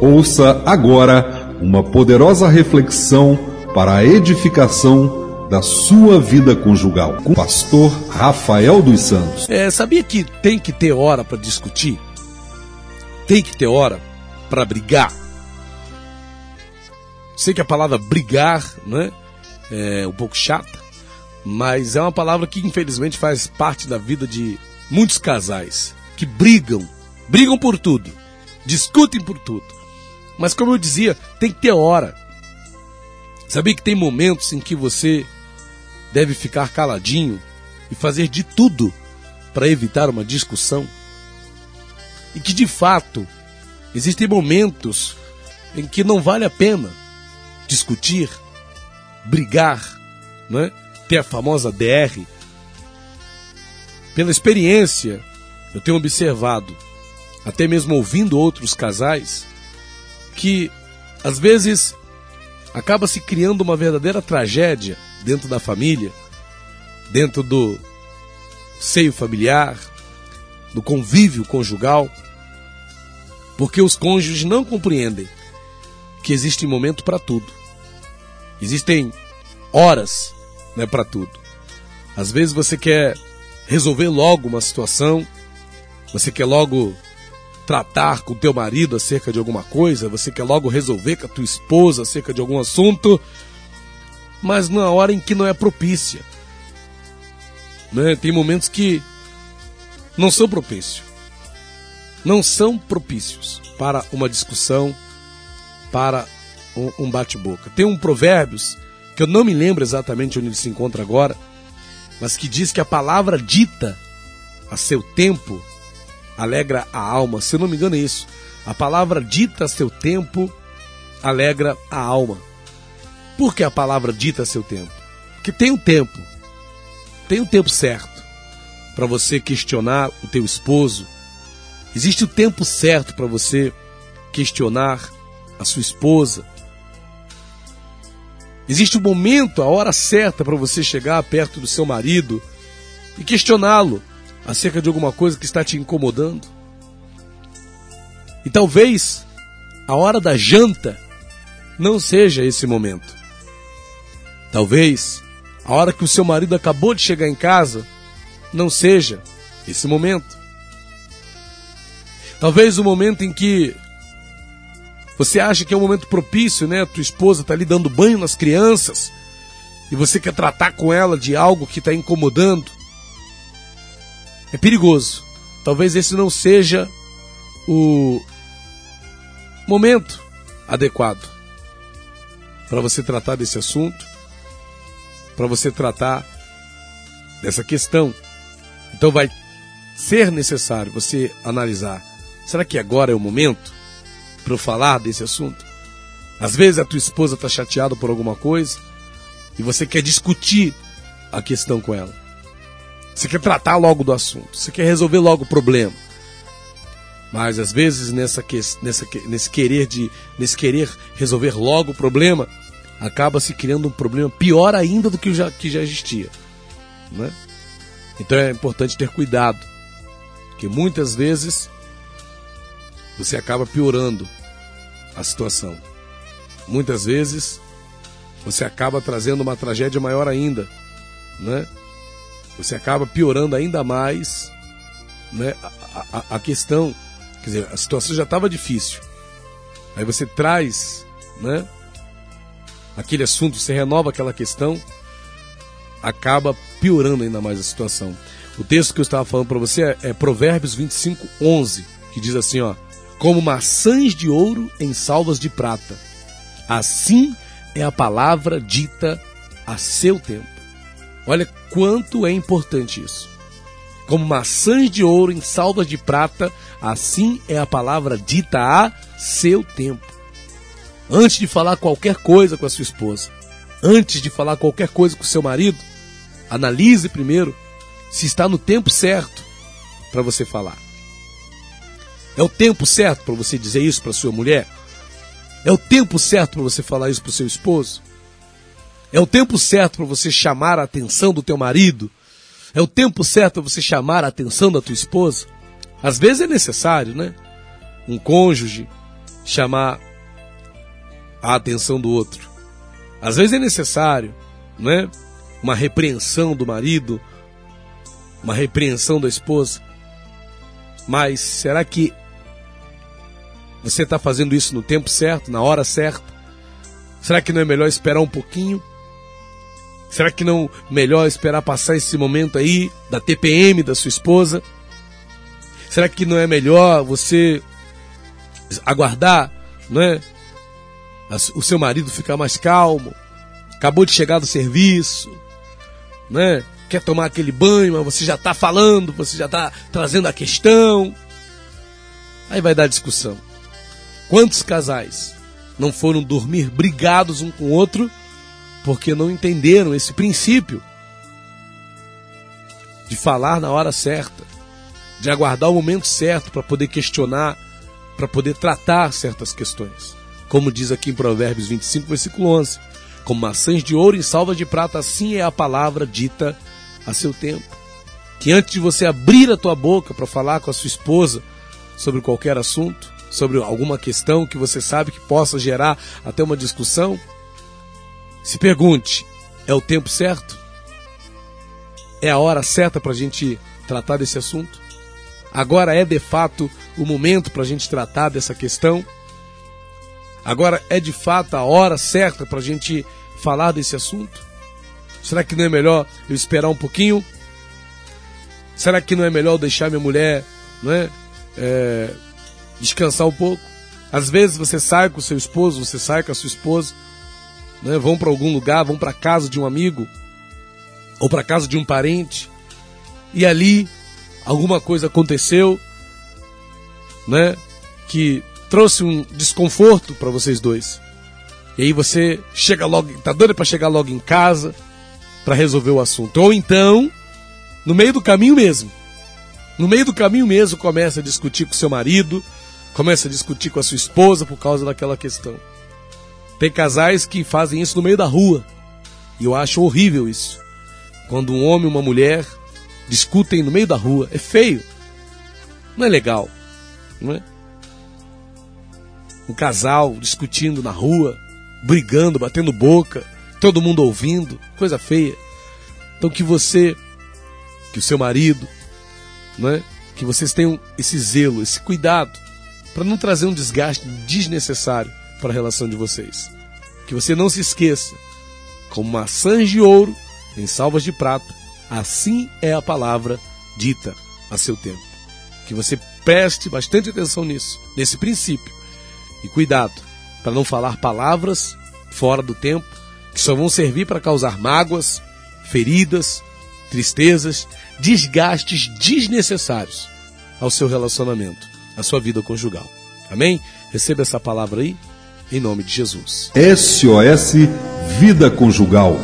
Ouça agora uma poderosa reflexão para a edificação da sua vida conjugal com o pastor Rafael dos Santos. É, sabia que tem que ter hora para discutir? Tem que ter hora para brigar? Sei que a palavra brigar né, é um pouco chata, mas é uma palavra que infelizmente faz parte da vida de muitos casais que brigam, brigam por tudo, discutem por tudo. Mas como eu dizia, tem que ter hora. Sabia que tem momentos em que você deve ficar caladinho e fazer de tudo para evitar uma discussão? E que de fato existem momentos em que não vale a pena discutir, brigar, né? ter a famosa DR. Pela experiência, eu tenho observado, até mesmo ouvindo outros casais, que às vezes acaba se criando uma verdadeira tragédia dentro da família, dentro do seio familiar, do convívio conjugal, porque os cônjuges não compreendem que existe momento para tudo. Existem horas né, para tudo. Às vezes você quer resolver logo uma situação, você quer logo tratar com teu marido acerca de alguma coisa, você quer logo resolver com a tua esposa acerca de algum assunto, mas numa hora em que não é propícia. Né? Tem momentos que não são propícios. Não são propícios para uma discussão, para um, bate-boca. Tem um Provérbios, que eu não me lembro exatamente onde ele se encontra agora, mas que diz que a palavra dita a seu tempo alegra a alma. Se eu não me engano, é isso. A palavra dita a seu tempo alegra a alma. Por que a palavra dita a seu tempo? Porque tem um tempo. Tem um tempo certo para você questionar o teu esposo. Existe o tempo certo para você questionar a sua esposa. Existe o momento, a hora certa para você chegar perto do seu marido e questioná-lo acerca de alguma coisa que está te incomodando. E talvez a hora da janta não seja esse momento. Talvez a hora que o seu marido acabou de chegar em casa não seja esse momento. Talvez o momento em que você acha que é um momento propício, né? Tua esposa está ali dando banho nas crianças e você quer tratar com ela de algo que está incomodando. É perigoso. Talvez esse não seja o momento adequado para você tratar desse assunto, para você tratar dessa questão. Então vai ser necessário você analisar: será que agora é o momento para eu falar desse assunto? Às vezes a tua esposa está chateada por alguma coisa e você quer discutir a questão com ela. Você quer tratar logo do assunto, você quer resolver logo o problema. Mas às vezes nessa, nessa, nesse querer de nesse querer resolver logo o problema, acaba se criando um problema pior ainda do que já, que já existia. Né? Então é importante ter cuidado, que muitas vezes você acaba piorando a situação. Muitas vezes você acaba trazendo uma tragédia maior ainda, né? Você acaba piorando ainda mais né, a, a, a questão. Quer dizer, a situação já estava difícil. Aí você traz né, aquele assunto, você renova aquela questão, acaba piorando ainda mais a situação. O texto que eu estava falando para você é, é Provérbios 25, 11, que diz assim: ó, Como maçãs de ouro em salvas de prata, assim é a palavra dita a seu tempo. Olha quanto é importante isso. Como maçãs de ouro em salvas de prata, assim é a palavra dita a seu tempo. Antes de falar qualquer coisa com a sua esposa, antes de falar qualquer coisa com o seu marido, analise primeiro se está no tempo certo para você falar. É o tempo certo para você dizer isso para sua mulher? É o tempo certo para você falar isso para o seu esposo? É o tempo certo para você chamar a atenção do teu marido? É o tempo certo para você chamar a atenção da tua esposa? Às vezes é necessário, né? Um cônjuge chamar a atenção do outro. Às vezes é necessário, né? Uma repreensão do marido, uma repreensão da esposa. Mas será que você está fazendo isso no tempo certo, na hora certa? Será que não é melhor esperar um pouquinho? Será que não melhor esperar passar esse momento aí da TPM da sua esposa? Será que não é melhor você aguardar, não é? O seu marido ficar mais calmo, acabou de chegar do serviço, né? Quer tomar aquele banho, mas você já está falando, você já está trazendo a questão. Aí vai dar discussão. Quantos casais não foram dormir brigados um com o outro porque não entenderam esse princípio de falar na hora certa, de aguardar o momento certo para poder questionar, para poder tratar certas questões. Como diz aqui em Provérbios 25, versículo 11: Como maçãs de ouro em salva de prata, assim é a palavra dita a seu tempo. Que antes de você abrir a tua boca para falar com a sua esposa sobre qualquer assunto, sobre alguma questão que você sabe que possa gerar até uma discussão, se pergunte: é o tempo certo? É a hora certa para a gente tratar desse assunto? Agora é de fato o momento para a gente tratar dessa questão? Agora é de fato a hora certa para a gente falar desse assunto? Será que não é melhor eu esperar um pouquinho? Será que não é melhor deixar minha mulher não é, é descansar um pouco? Às vezes você sai com o seu esposo, você sai com a sua esposa, né, vão para algum lugar, vão para casa de um amigo ou para casa de um parente e ali alguma coisa aconteceu, né, que trouxe um desconforto para vocês dois. E aí você chega logo, tá doido para chegar logo em casa para resolver o assunto. Ou então, no meio do caminho mesmo. No meio do caminho mesmo começa a discutir com seu marido, começa a discutir com a sua esposa por causa daquela questão. Tem casais que fazem isso no meio da rua. E eu acho horrível isso. Quando um homem e uma mulher discutem no meio da rua. É feio. Não é legal. Não é? Um casal discutindo na rua, brigando, batendo boca, todo mundo ouvindo, coisa feia. Então que você, que o seu marido, não é? que vocês tenham esse zelo, esse cuidado, para não trazer um desgaste desnecessário para a relação de vocês. Que você não se esqueça, como maçãs de ouro em salvas de prata, assim é a palavra dita a seu tempo. Que você preste bastante atenção nisso, nesse princípio. E cuidado para não falar palavras fora do tempo que só vão servir para causar mágoas, feridas, tristezas, desgastes desnecessários ao seu relacionamento, à sua vida conjugal. Amém? Receba essa palavra aí, em nome de Jesus. SOS Vida Conjugal